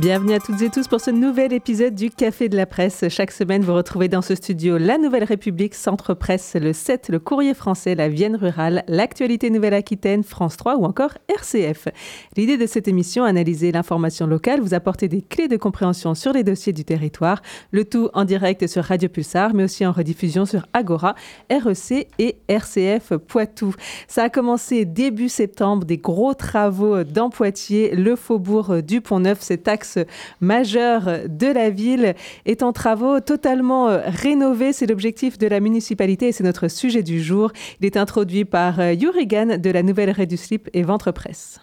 Bienvenue à toutes et tous pour ce nouvel épisode du Café de la Presse. Chaque semaine, vous retrouvez dans ce studio La Nouvelle République, Centre Presse, le 7, le Courrier français, la Vienne rurale, l'actualité Nouvelle-Aquitaine, France 3 ou encore RCF. L'idée de cette émission, analyser l'information locale, vous apporter des clés de compréhension sur les dossiers du territoire, le tout en direct sur Radio Pulsar, mais aussi en rediffusion sur Agora, REC et RCF Poitou. Ça a commencé début septembre, des gros travaux dans Poitiers, le faubourg du Pont-Neuf, cet axe majeur de la ville est en travaux totalement euh, rénové. C'est l'objectif de la municipalité et c'est notre sujet du jour. Il est introduit par euh, Yurigan de la Nouvelle Rue du Slip et Ventre Presse.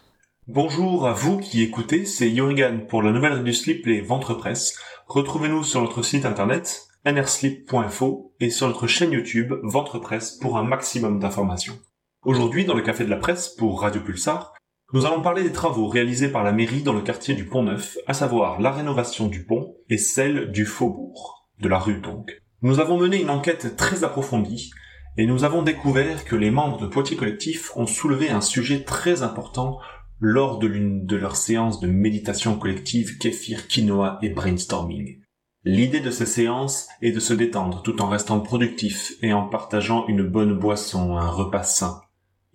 Bonjour à vous qui écoutez, c'est Yurigan pour la Nouvelle Rue du Slip et Ventre Presse. Retrouvez-nous sur notre site internet nrslip.info et sur notre chaîne YouTube Ventre Presse pour un maximum d'informations. Aujourd'hui, dans le Café de la Presse pour Radio Pulsar, nous allons parler des travaux réalisés par la mairie dans le quartier du Pont-Neuf, à savoir la rénovation du pont et celle du faubourg, de la rue donc. Nous avons mené une enquête très approfondie et nous avons découvert que les membres de Poitiers Collectif ont soulevé un sujet très important lors de l'une de leurs séances de méditation collective kéfir, quinoa et brainstorming. L'idée de ces séances est de se détendre tout en restant productif et en partageant une bonne boisson, un repas sain.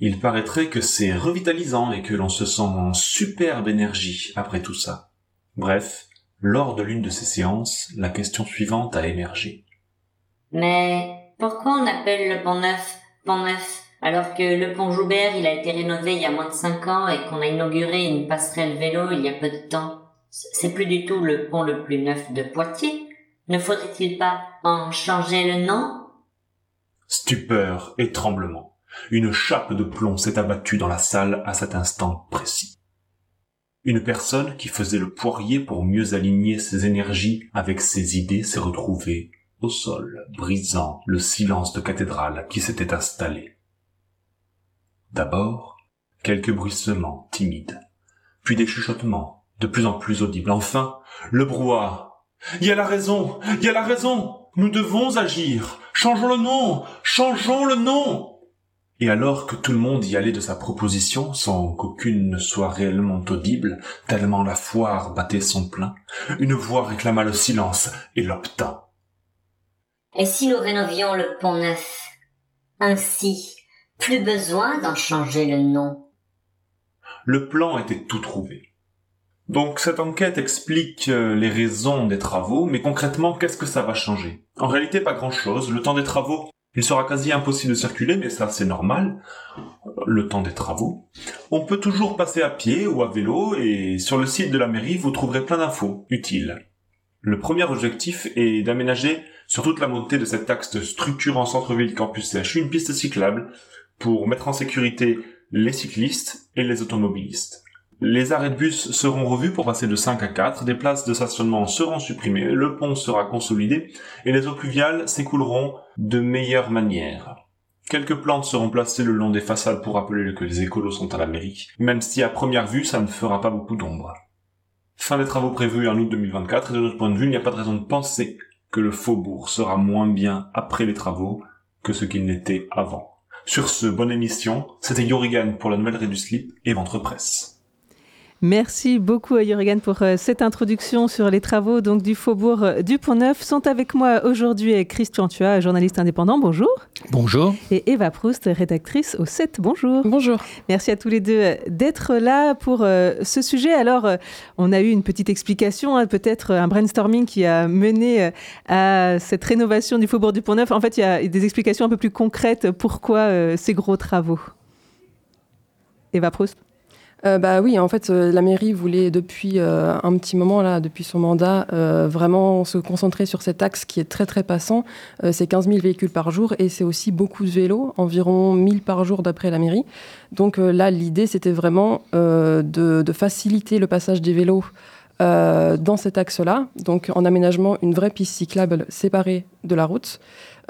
Il paraîtrait que c'est revitalisant et que l'on se sent en superbe énergie après tout ça. Bref, lors de l'une de ces séances, la question suivante a émergé. Mais pourquoi on appelle le pont neuf pont neuf alors que le pont Joubert il a été rénové il y a moins de cinq ans et qu'on a inauguré une passerelle vélo il y a peu de temps? C'est plus du tout le pont le plus neuf de Poitiers. Ne faudrait-il pas en changer le nom? Stupeur et tremblement. Une chape de plomb s'est abattue dans la salle à cet instant précis. Une personne qui faisait le poirier pour mieux aligner ses énergies avec ses idées s'est retrouvée au sol, brisant le silence de cathédrale qui s'était installé. D'abord, quelques bruissements timides, puis des chuchotements de plus en plus audibles. Enfin, le brouhaha. Il y a la raison, il y a la raison. Nous devons agir. Changeons le nom, changeons le nom. Et alors que tout le monde y allait de sa proposition sans qu'aucune ne soit réellement audible, tellement la foire battait son plein, une voix réclama le silence et l'obtint. Et si nous rénovions le pont neuf? Ainsi, plus besoin d'en changer le nom. Le plan était tout trouvé. Donc cette enquête explique euh, les raisons des travaux, mais concrètement, qu'est-ce que ça va changer? En réalité, pas grand-chose. Le temps des travaux il sera quasi impossible de circuler, mais ça c'est normal, le temps des travaux. On peut toujours passer à pied ou à vélo, et sur le site de la mairie, vous trouverez plein d'infos utiles. Le premier objectif est d'aménager sur toute la montée de cet axe structurant centre-ville campus CHU une piste cyclable pour mettre en sécurité les cyclistes et les automobilistes. Les arrêts de bus seront revus pour passer de 5 à 4, des places de stationnement seront supprimées, le pont sera consolidé et les eaux pluviales s'écouleront de meilleure manière. Quelques plantes seront placées le long des façades pour rappeler que les écolos sont à l'Amérique, même si à première vue ça ne fera pas beaucoup d'ombre. Fin des travaux prévus en août 2024 et de notre point de vue il n'y a pas de raison de penser que le faubourg sera moins bien après les travaux que ce qu'il n'était avant. Sur ce, bonne émission, c'était Yorigan pour la nouvelle du Slip et Ventre Presse. Merci beaucoup à Jürgen pour euh, cette introduction sur les travaux donc du Faubourg euh, du Pont-Neuf. Sont avec moi aujourd'hui Christian Tua, journaliste indépendant. Bonjour. Bonjour. Et Eva Proust, rédactrice au 7. Bonjour. Bonjour. Merci à tous les deux euh, d'être là pour ce sujet. Alors, on a eu une petite explication, hein, peut-être un brainstorming qui a mené à cette rénovation du Faubourg du Pont-Neuf. En fait, il y a des explications un peu plus concrètes pourquoi ces gros travaux. Eva Proust. Euh, bah oui, en fait, euh, la mairie voulait depuis euh, un petit moment, là, depuis son mandat, vraiment se concentrer sur cet axe qui est très très passant. c'est 15 000 véhicules par jour et c'est aussi beaucoup de vélos, environ 1000 par jour d'après la mairie. Donc là, l'idée, c'était vraiment de, de, faciliter le passage des vélos dans cet axe-là, donc en aménagement une vraie piste cyclable séparée de la route.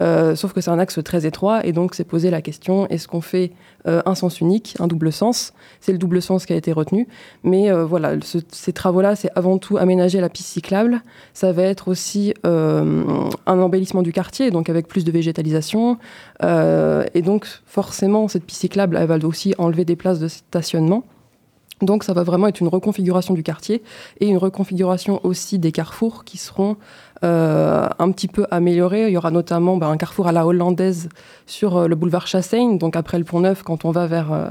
Euh, sauf que c'est un axe très étroit et donc c'est posé la question est-ce qu'on fait euh, un sens unique, un double sens? C'est le double sens qui a été retenu. Mais euh, voilà, ces travaux-là, c'est avant tout aménager la piste cyclable. Ça va être aussi un embellissement du quartier, donc avec plus de végétalisation. et donc forcément, cette piste cyclable, elle va aussi enlever des places de stationnement. Donc ça va vraiment être une reconfiguration du quartier et une reconfiguration aussi des carrefours qui seront euh, un petit peu améliorés. Il y aura notamment bah, un carrefour à la hollandaise sur euh, le boulevard Chassaigne, donc après le Pont Neuf quand on va vers euh,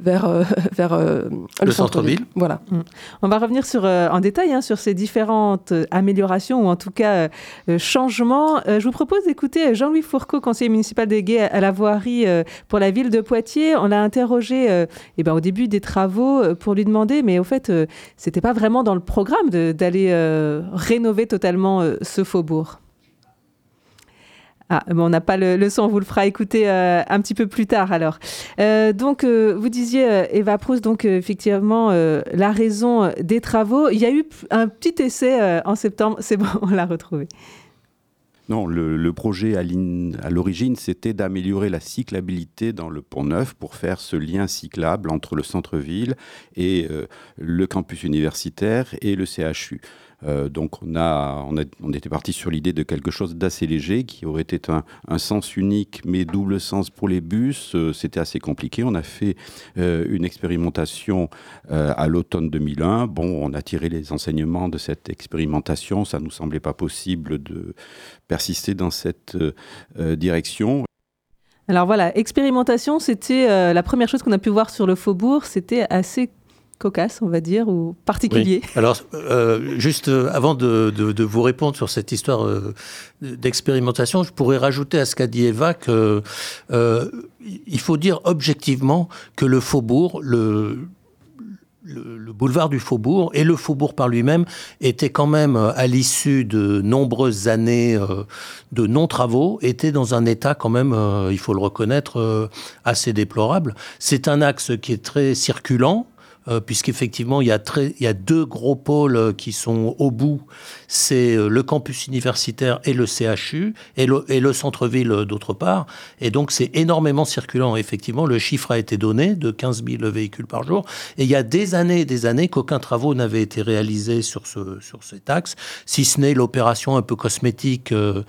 vers, euh, vers euh, le, centre-ville. voilà. Mm. On va revenir sur, euh, en détail hein, sur ces différentes améliorations ou en tout cas changements. je vous propose d'écouter Jean-Louis Fourcault, conseiller municipal délégué à la voirie pour la ville de Poitiers. On l'a interrogé eh ben, au début des travaux pour lui demander, mais au fait, c'était pas vraiment dans le programme d'aller rénover totalement ce faubourg. Ah, on n'a pas le, son, on vous le fera écouter euh, un petit peu plus tard alors. Euh, donc, euh, vous disiez, Eva Proust, donc effectivement, la raison des travaux. Il y a eu un petit essai en septembre, c'est bon, on l'a retrouvé. Non, le, projet à l'origine, c'était d'améliorer la cyclabilité dans le Pont Neuf pour faire ce lien cyclable entre le centre-ville et le campus universitaire et le CHU. Euh, donc on, a, on, était parti sur l'idée de quelque chose d'assez léger qui aurait été un, sens unique mais double sens pour les bus. Euh, c'était assez compliqué. On a fait euh, une expérimentation à l'automne 2001. Bon, on a tiré les enseignements de cette expérimentation. Ça nous semblait pas possible de persister dans cette direction. Alors voilà, expérimentation, c'était la première chose qu'on a pu voir sur le faubourg. C'était assez cocasse, on va dire, ou particulier. Alors, euh, juste euh, avant de, vous répondre sur cette histoire euh, d'expérimentation, je pourrais rajouter à ce qu'a dit Eva que il faut dire objectivement que le faubourg, le, le, boulevard du Faubourg et le Faubourg par lui-même était quand même, à l'issue de nombreuses années de non-travaux, était dans un état quand même, il faut le reconnaître, assez déplorable. C'est un axe qui est très circulant, euh, puisqu'effectivement, il, y a il y a deux gros pôles euh, qui sont au bout. C'est euh, le campus universitaire et le CHU, et le, et le centre-ville d'autre part. Et donc, c'est énormément circulant. Effectivement, le chiffre a été donné de 15 000 véhicules par jour. Et il y a des années et des années qu'aucun travaux n'avait été réalisé sur, ce, sur cet axe, si ce n'est l'opération un peu cosmétique de,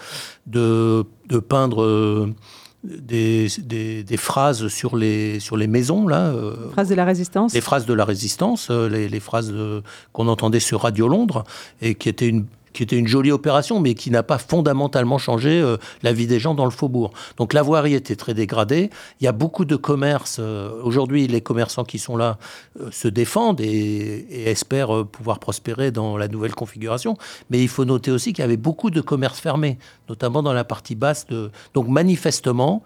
de peindre des, des, phrases sur les, sur les maisons. Là, euh, phrases de la résistance Les phrases de la résistance, euh, les, les phrases qu'on entendait sur Radio Londres, et qui étaient une qui était une jolie opération, mais qui n'a pas fondamentalement changé euh, la vie des gens dans le faubourg. Donc la voirie était très dégradée. Il y a beaucoup de commerces. Euh, aujourd'hui, les commerçants qui sont là euh, se défendent et, espèrent pouvoir prospérer dans la nouvelle configuration. Mais il faut noter aussi qu'il y avait beaucoup de commerces fermés, notamment dans la partie basse. Donc manifestement,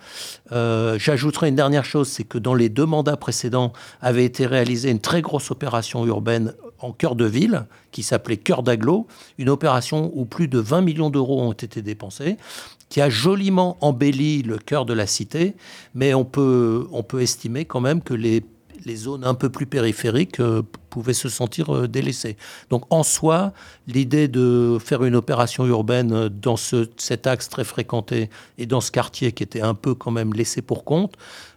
j'ajouterai une dernière chose, c'est que dans les deux mandats précédents avait été réalisée une très grosse opération urbaine en cœur de ville qui s'appelait Cœur d'Aglo, une opération où plus de 20 millions d'euros ont été dépensés, qui a joliment embelli le cœur de la cité, mais on peut, on peut estimer quand même que les, les zones un peu plus périphériques euh, pouvaient se sentir euh, délaissées. Donc en soi, l'idée de faire une opération urbaine dans ce, cet axe très fréquenté et dans ce quartier qui était un peu quand même laissé pour compte,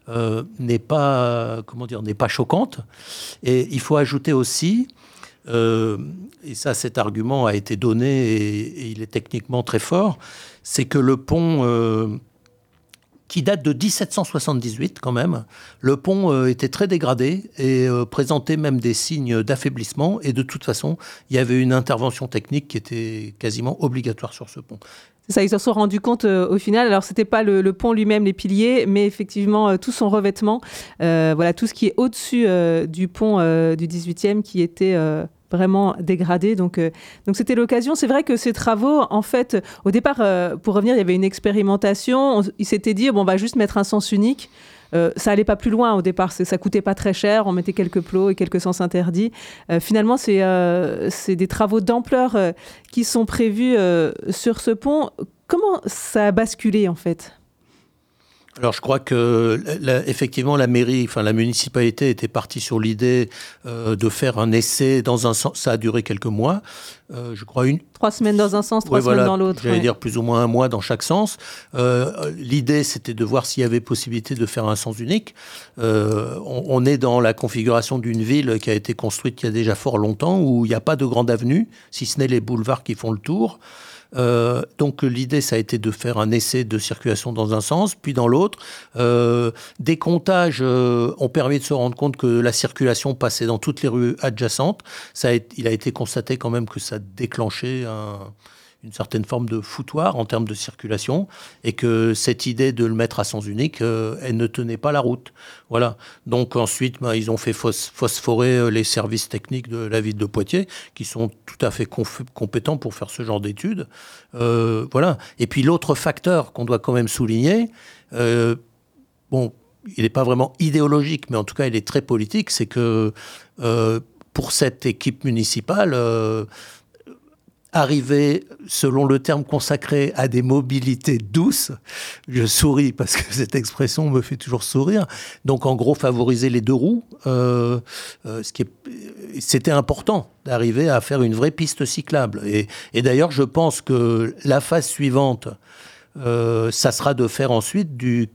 euh, n'est pas comment dire n'est pas choquante et il faut ajouter aussi euh, et ça cet argument a été donné et, il est techniquement très fort, c'est que le pont, euh, qui date de 1778 quand même, le pont euh, était très dégradé et présentait même des signes d'affaiblissement et de toute façon, il y avait une intervention technique qui était quasiment obligatoire sur ce pont. C'est ça, ils s'en sont rendus compte au final. Alors, c'était pas le, pont lui-même, les piliers, mais effectivement tout son revêtement. voilà, tout ce qui est au-dessus du pont du 18e qui était vraiment dégradé. Donc, euh, donc c'était l'occasion. C'est vrai que ces travaux, en fait, au départ, euh, pour revenir, il y avait une expérimentation. il s'était dit, bon, on va juste mettre un sens unique. Euh, ça allait pas plus loin au départ, ça coûtait pas très cher, on mettait quelques plots et quelques sens interdits. finalement, c'est c'est des travaux d'ampleur qui sont prévus sur ce pont. Comment ça a basculé en fait? Alors je crois que effectivement la mairie, enfin la municipalité était partie sur l'idée euh, de faire un essai dans un sens. Ça a duré quelques mois, euh, je crois une. Trois semaines dans un sens, trois semaines dans l'autre. J'allais dire plus ou moins un mois dans chaque sens. Euh, l'idée c'était de voir s'il y avait possibilité de faire un sens unique. On, on, est dans la configuration d'une ville qui a été construite il y a déjà fort longtemps où il n'y a pas de grande avenue, si ce n'est les boulevards qui font le tour. Euh, donc l'idée, ça a été de faire un essai de circulation dans un sens, puis dans l'autre. Euh, des comptages euh, ont permis de se rendre compte que la circulation passait dans toutes les rues adjacentes. Ça il a été constaté quand même que ça déclenchait un une certaine forme de foutoir en termes de circulation et que cette idée de le mettre à sens unique, euh, elle ne tenait pas la route. Voilà. Donc ensuite, ben, ils ont fait phosphorer euh, les services techniques de la ville de Poitiers, qui sont tout à fait compétents pour faire ce genre d'études. Euh, voilà. Et puis l'autre facteur qu'on doit quand même souligner, bon, il n'est pas vraiment idéologique, mais en tout cas, il est très politique, c'est que pour cette équipe municipale, arriver, selon le terme consacré, à des mobilités douces. Je souris parce que cette expression me fait toujours sourire. Donc, en gros, favoriser les deux roues, euh, euh, c'était important d'arriver à faire une vraie piste cyclable. Et, d'ailleurs, je pense que la phase suivante, euh, ça sera de faire ensuite du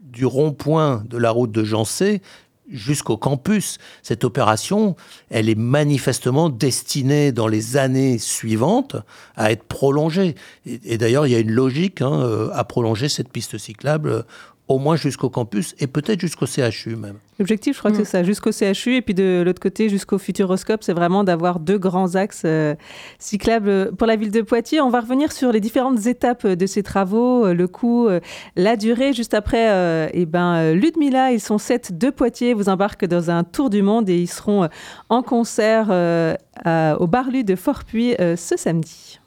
du rond-point de la route de Jancé jusqu'au campus. Cette opération, elle est manifestement destinée dans les années suivantes à être prolongée. Et, d'ailleurs, il y a une logique hein, euh, à prolonger cette piste cyclable au moins jusqu'au campus et peut-être jusqu'au CHU même. L'objectif, je crois que c'est ça, jusqu'au CHU et puis de l'autre côté jusqu'au Futuroscope, c'est vraiment d'avoir deux grands axes euh, cyclables pour la ville de Poitiers. On va revenir sur les différentes étapes de ces travaux, euh, le coût, euh, la durée. Juste après, et eh ben, Ludmilla, ils sont sept de Poitiers, vous embarquent dans un tour du monde et ils seront en concert au Barlu de Fortpuy ce samedi.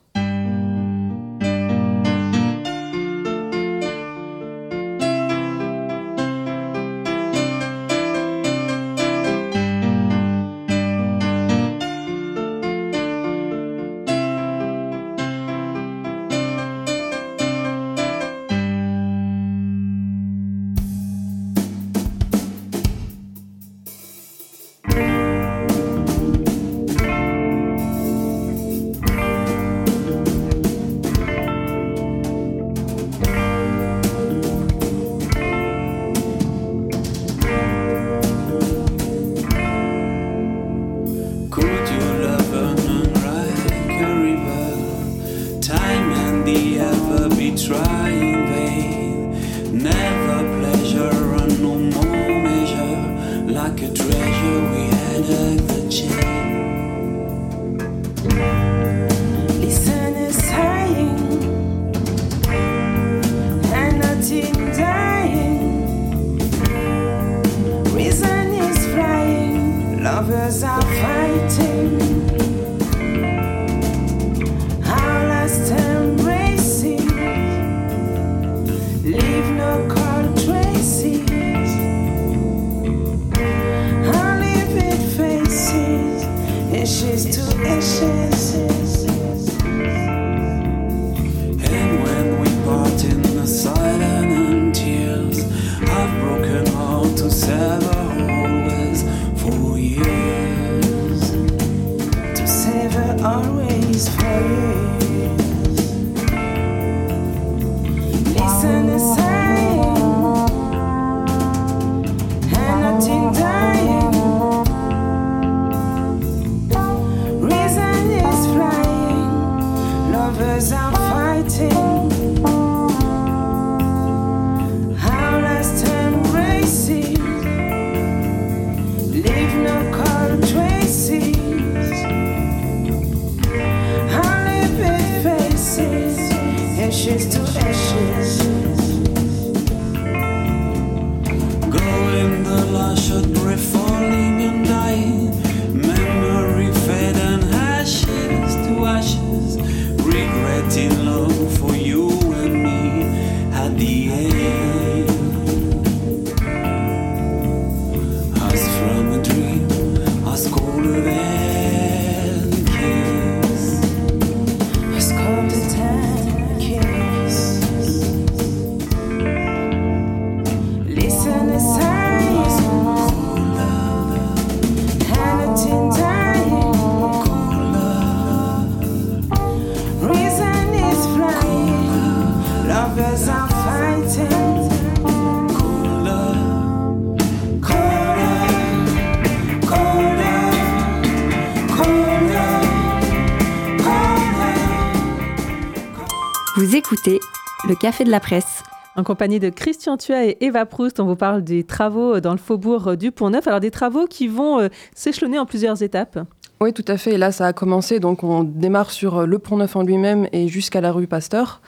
Vous écoutez le Café de la Presse. En compagnie de Christian Thua et Eva Proust, on vous parle des travaux dans le faubourg du Pont-Neuf. Alors des travaux qui vont euh, s'échelonner en plusieurs étapes. Oui, tout à fait. Et là, ça a commencé. Donc, on démarre sur le Pont-Neuf en lui-même et jusqu'à la rue Pasteur.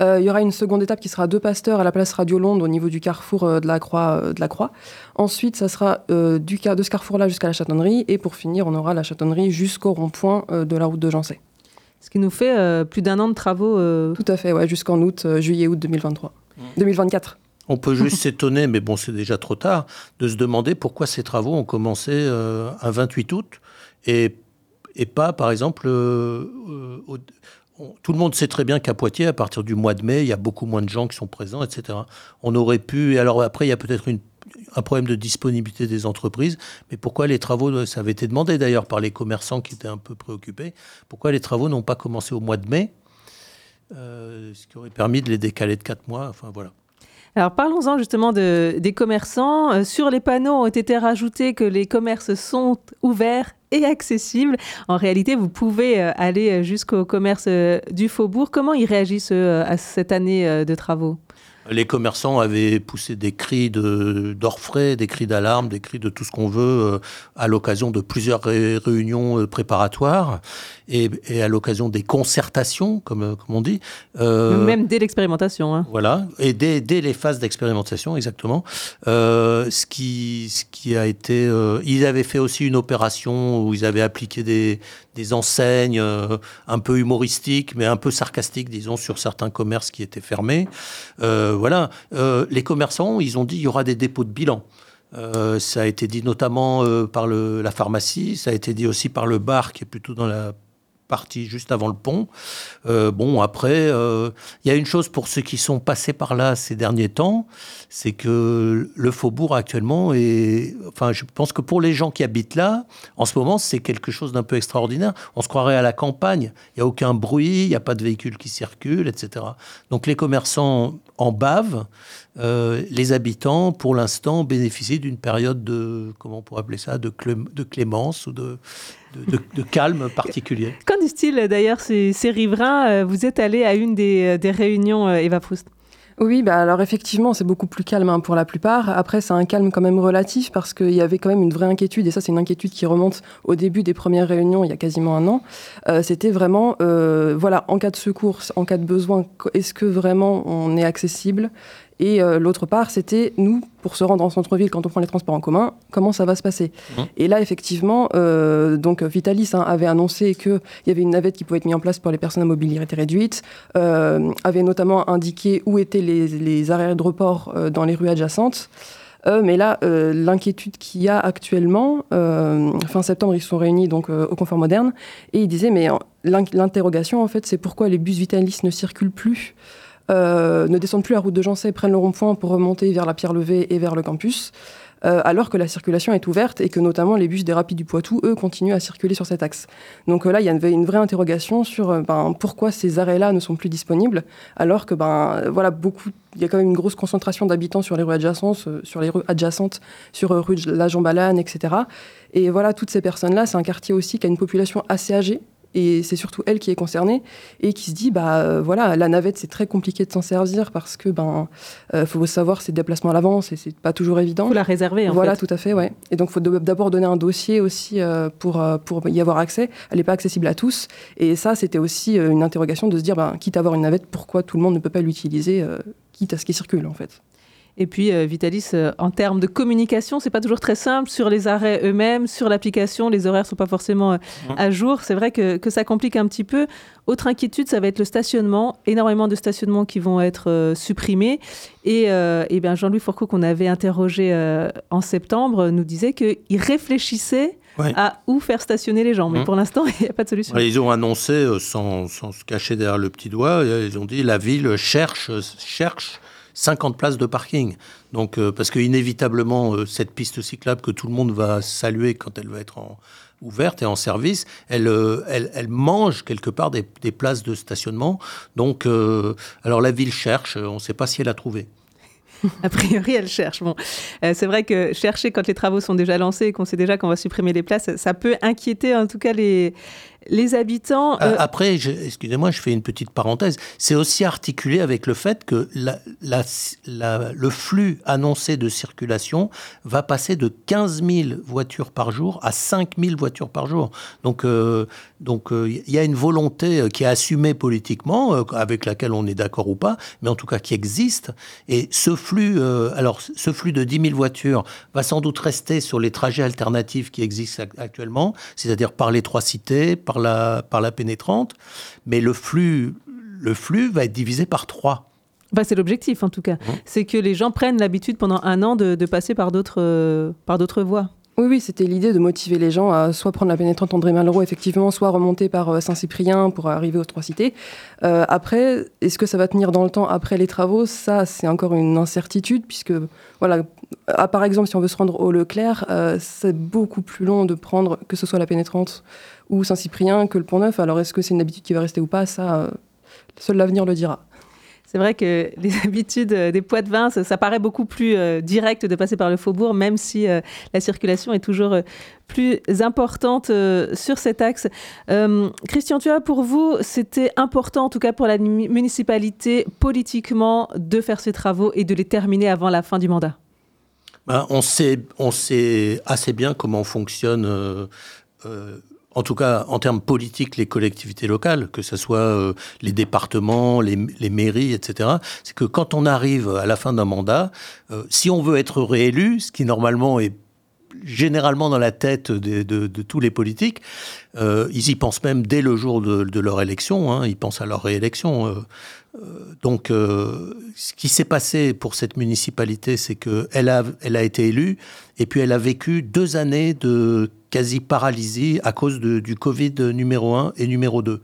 Euh, il y aura une seconde étape qui sera deux Pasteur à la place Radio Londres au niveau du carrefour euh, de la Croix. de la Croix. Ensuite, ça sera du, de ce carrefour-là jusqu'à la Châtonnerie. Et pour finir, on aura la Châtonnerie jusqu'au rond-point de la route de Jancé. Ce qui nous fait plus d'un an de travaux. Tout à fait, ouais, jusqu'en août, juillet-août 2023. 2024. On peut juste s'étonner, mais bon, c'est déjà trop tard, de se demander pourquoi ces travaux ont commencé euh, un 28 août et, et pas, par exemple, euh, euh, tout le monde sait très bien qu'à Poitiers, à partir du mois de mai, il y a beaucoup moins de gens qui sont présents, etc. On aurait pu, et alors après, il y a peut-être un problème de disponibilité des entreprises, mais pourquoi les travaux, ça avait été demandé d'ailleurs par les commerçants qui étaient un peu préoccupés, pourquoi les travaux n'ont pas commencé au mois de mai euh, ce qui aurait permis de les décaler de 4 mois. Enfin voilà. Alors parlons-en justement de, des commerçants. Euh, sur les panneaux ont été rajoutés que les commerces sont ouverts et accessibles. En réalité, vous pouvez euh, aller jusqu'au commerce du faubourg. Comment ils réagissent à cette année de travaux? Les commerçants avaient poussé des cris d'orfraie, des cris d'alarme, des cris de tout ce qu'on veut euh, à l'occasion de plusieurs réunions euh, préparatoires et, à l'occasion des concertations, comme, euh, comme on dit. Même dès l'expérimentation. Hein. Voilà, et dès, dès les phases d'expérimentation, exactement. ce, qui, ce qui a été... ils avaient fait aussi une opération où ils avaient appliqué des, des enseignes un peu humoristiques, mais un peu sarcastiques, disons, sur certains commerces qui étaient fermés. Euh, voilà, euh, les commerçants, ils ont dit qu'il y aura des dépôts de bilan. Euh, ça a été dit notamment par la pharmacie, ça a été dit aussi par le bar qui est plutôt dans la partie juste avant le pont. bon, après, il y a une chose pour ceux qui sont passés par là ces derniers temps, c'est que le faubourg actuellement est... Enfin, je pense que pour les gens qui habitent là, en ce moment, c'est quelque chose d'un peu extraordinaire. On se croirait à la campagne. Il n'y a aucun bruit, il n'y a pas de véhicules qui circulent, etc. Donc les commerçants en bavent. Euh, les habitants, pour l'instant, bénéficient d'une période de, comment on pourrait appeler ça, de clémence ou de, de, calme particulier. Qu'en disent-ils d'ailleurs ces, riverains euh, Vous êtes allé à une des, des réunions, euh, Eva Proust? Oui, bah alors effectivement, c'est beaucoup plus calme hein, pour la plupart. Après, c'est un calme quand même relatif parce qu'il y avait quand même une vraie inquiétude, et ça, c'est une inquiétude qui remonte au début des premières réunions il y a quasiment un an. Euh, C'était vraiment, euh, voilà, en cas de secours, en cas de besoin, est-ce que vraiment on est accessible? Et euh, l'autre part, c'était nous, pour se rendre en centre-ville quand on prend les transports en commun, comment ça va se passer mmh. Et là, effectivement, euh, donc Vitalis hein, avait annoncé qu'il y avait une navette qui pouvait être mise en place pour les personnes à mobilité réduite, euh, avait notamment indiqué où étaient les, les arrêts de report dans les rues adjacentes. mais là, l'inquiétude qu'il y a actuellement, fin septembre, ils se sont réunis donc au Confort Moderne, et ils disaient, mais l'interrogation, en fait, c'est pourquoi les bus Vitalis ne circulent plus? Ne descendent plus la route de Jancet, prennent le rond-point pour remonter vers la Pierre Levée et vers le campus. Euh, alors que la circulation est ouverte et que notamment les bus des Rapides du Poitou, eux, continuent à circuler sur cet axe. Donc euh, là, il y a une, vraie interrogation sur ben, pourquoi ces arrêts-là ne sont plus disponibles, alors que ben voilà beaucoup, il y a quand même une grosse concentration d'habitants sur les rues adjacentes, sur les rues adjacentes, sur rue de la Jambalane, etc. Et voilà, toutes ces personnes-là, c'est un quartier aussi qui a une population assez âgée, et c'est surtout elle qui est concernée et qui se dit bah euh, voilà la navette c'est très compliqué de s'en servir parce que ben euh, faut savoir ses déplacements à l'avance et c'est pas toujours évident. Faut la réserver en voilà tout à fait ouais et donc faut d'abord donner un dossier aussi euh, pour pour y avoir accès. Elle n'est pas accessible à tous et ça c'était aussi une interrogation de se dire ben quitte à avoir une navette pourquoi tout le monde ne peut pas l'utiliser quitte à ce qui circule en fait. Et puis euh, Vitalis, euh, en termes de communication, c'est pas toujours très simple sur les arrêts eux-mêmes, sur l'application, les horaires sont pas forcément euh, à jour. C'est vrai que, que, ça complique un petit peu. Autre inquiétude, ça va être le stationnement. Énormément de stationnements qui vont être supprimés. Et, et bien Jean-Louis Fourcault, qu'on avait interrogé en septembre, nous disait qu'il réfléchissait à où faire stationner les gens. Mais mmh. pour l'instant, il n'y a pas de solution. Ils ont annoncé, sans, sans, se cacher derrière le petit doigt, ils ont dit la ville cherche, cherche 50 places de parking. Donc, euh, parce que inévitablement, euh, cette piste cyclable que tout le monde va saluer quand elle va être ouverte et en service, elle, euh, elle, mange quelque part des, places de stationnement. Donc, alors la ville cherche, on ne sait pas si elle a trouvé. A priori, elle cherche. Bon, c'est vrai que chercher quand les travaux sont déjà lancés et qu'on sait déjà qu'on va supprimer les places, ça peut inquiéter en tout cas les, les habitants. Euh, après, excusez-moi, je fais une petite parenthèse. C'est aussi articulé avec le fait que le flux annoncé de circulation va passer de 15 000 voitures par jour à 5 000 voitures par jour. Donc, euh, donc, euh, il y a une volonté qui est assumée politiquement, avec laquelle on est d'accord ou pas, mais en tout cas qui existe. Et ce flux, alors, ce flux de 10 000 voitures va sans doute rester sur les trajets alternatifs qui existent actuellement, c'est-à-dire par les trois cités, par la, par la pénétrante, mais le flux, le flux va être divisé par trois. Bah, c'est l'objectif en tout cas. Mmh. C'est que les gens prennent l'habitude pendant un an de, passer par d'autres, euh, par d'autres voies. Oui, oui, c'était l'idée de motiver les gens à soit prendre la pénétrante André Malraux, effectivement, soit remonter par euh, Saint-Cyprien pour arriver aux Trois Cités. Euh, après, est-ce que ça va tenir dans le temps après les travaux? Ça, c'est encore une incertitude, puisque, voilà, par exemple, si on veut se rendre au Leclerc, c'est beaucoup plus long de prendre, que ce soit la pénétrante ou Saint-Cyprien que le Pont-Neuf. Alors est-ce que c'est une habitude qui va rester ou pas? Ça, euh, seul l'avenir le dira. C'est vrai que les habitudes euh, des poids de vin, ça, paraît beaucoup plus euh, direct de passer par le faubourg, même si la circulation est toujours plus importante sur cet axe. Christian tu vois, pour vous, c'était important, en tout cas pour la municipalité, politiquement, de faire ces travaux et de les terminer avant la fin du mandat? Ben, on, sait, on sait assez bien comment fonctionne en tout cas en termes politiques, les collectivités locales, que ce soit euh, les départements, les, mairies, etc., c'est que quand on arrive à la fin d'un mandat, euh, si on veut être réélu, ce qui normalement est généralement dans la tête de, tous les politiques, euh, ils y pensent même dès le jour de, leur élection, hein, ils pensent à leur réélection. donc, ce qui s'est passé pour cette municipalité, c'est qu'elle a, elle a été élue et puis elle a vécu deux années de quasi paralysie à cause du Covid numéro 1 et numéro 2.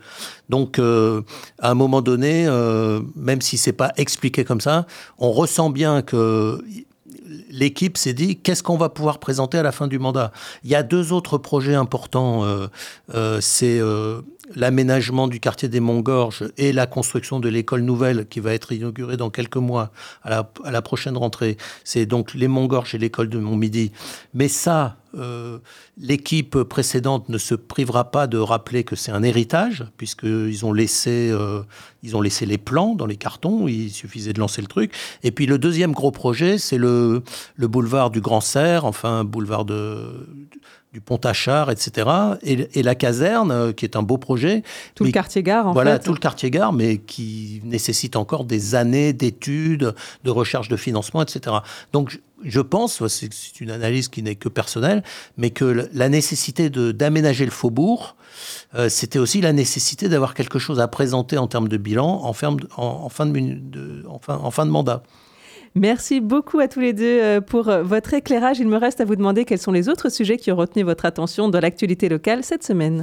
Donc, euh, à un moment donné, euh, même si c'est pas expliqué comme ça, on ressent bien que l'équipe s'est dit qu'est-ce qu'on va pouvoir présenter à la fin du mandat? Il y a deux autres projets importants. Euh, c'est l'aménagement du quartier des Montgorges et la construction de l'école nouvelle qui va être inaugurée dans quelques mois à la, prochaine rentrée. C'est donc les Montgorges et l'école de Montmidi. Mais ça, euh, l'équipe précédente ne se privera pas de rappeler que c'est un héritage, puisqu'ils ont, laissé, euh, ils ont laissé les plans dans les cartons, il suffisait de lancer le truc. Et puis le deuxième gros projet, c'est le, le boulevard du Grand Serre, enfin boulevard de du Pont-Achard, etc. Et, la caserne, euh, qui est un beau projet. Tout le quartier-gare, en voilà, fait. Voilà, tout le quartier-gare, mais qui nécessite encore des années d'études, de recherche de financement, etc. Donc, je pense, c'est une analyse qui n'est que personnelle, mais que la nécessité d'aménager le faubourg, euh, c'était aussi la nécessité d'avoir quelque chose à présenter en termes de bilan en, fin, en, fin, de, en fin de mandat. Merci beaucoup à tous les deux euh, pour euh, votre éclairage. Il me reste à vous demander quels sont les autres sujets qui ont retenu votre attention dans l'actualité locale cette semaine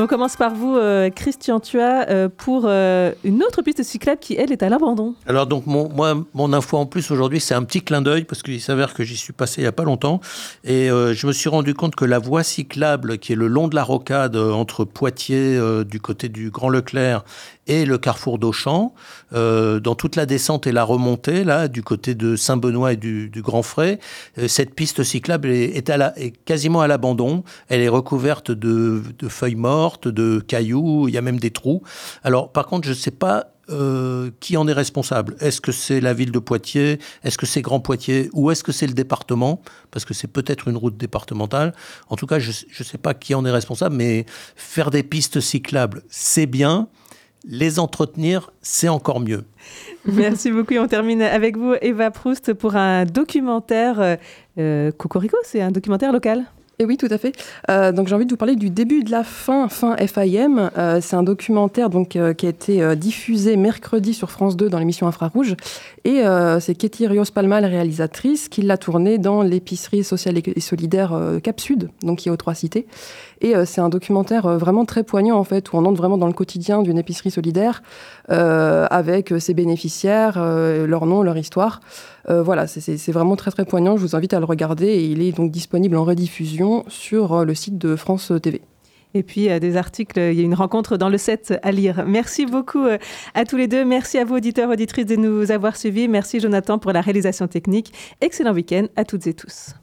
on commence par vous, euh, Christian Tua, euh, pour une autre piste cyclable qui, elle, est à l'abandon. Alors, donc, moi, mon info en plus aujourd'hui, c'est un petit clin d'œil parce qu'il s'avère que j'y suis passé il n'y a pas longtemps. Et je me suis rendu compte que la voie cyclable qui est le long de la rocade entre Poitiers, du côté du Grand Leclerc, et le carrefour d'Auchan, dans toute la descente et la remontée, là, du côté de Saint-Benoît et du, Grand Frais, cette piste cyclable est, quasiment à l'abandon. Elle est recouverte de, de feuilles mortes de cailloux, il y a même des trous. Alors, par contre, je ne sais pas euh, qui en est responsable Est-ce que c'est la ville de Poitiers? Est-ce que c'est Grand Poitiers? Ou est-ce que c'est le département? Parce que c'est peut-être une route départementale. En tout cas, je ne sais pas qui en est responsable, mais faire des pistes cyclables, c'est bien. Les entretenir, c'est encore mieux. Merci beaucoup. On termine avec vous, Eva Proust, pour un documentaire. Euh, euh Cocorico, c'est un documentaire local? Et oui, tout à fait. Euh, donc j'ai envie de vous parler du début de la fin, fin FIM. Euh, c'est un documentaire donc euh, qui a été diffusé mercredi sur France 2 dans l'émission Infrarouge. Et c'est Katie Rios Palma, la réalisatrice, qui l'a tourné dans l'épicerie sociale et solidaire Cap Sud, donc qui est aux Trois Cités. Et c'est un documentaire vraiment très poignant en fait, où on entre vraiment dans le quotidien d'une épicerie solidaire avec ses bénéficiaires, leur nom, leur histoire. Euh, voilà, c'est vraiment très très poignant. Je vous invite à le regarder et il est donc disponible en rediffusion sur euh, le site de France TV. Et puis des articles, il y a une rencontre dans le set à lire. Merci beaucoup à tous les deux. Merci à vous, auditeurs, auditrices, de nous avoir suivis. Merci Jonathan pour la réalisation technique. Excellent week-end à toutes et tous.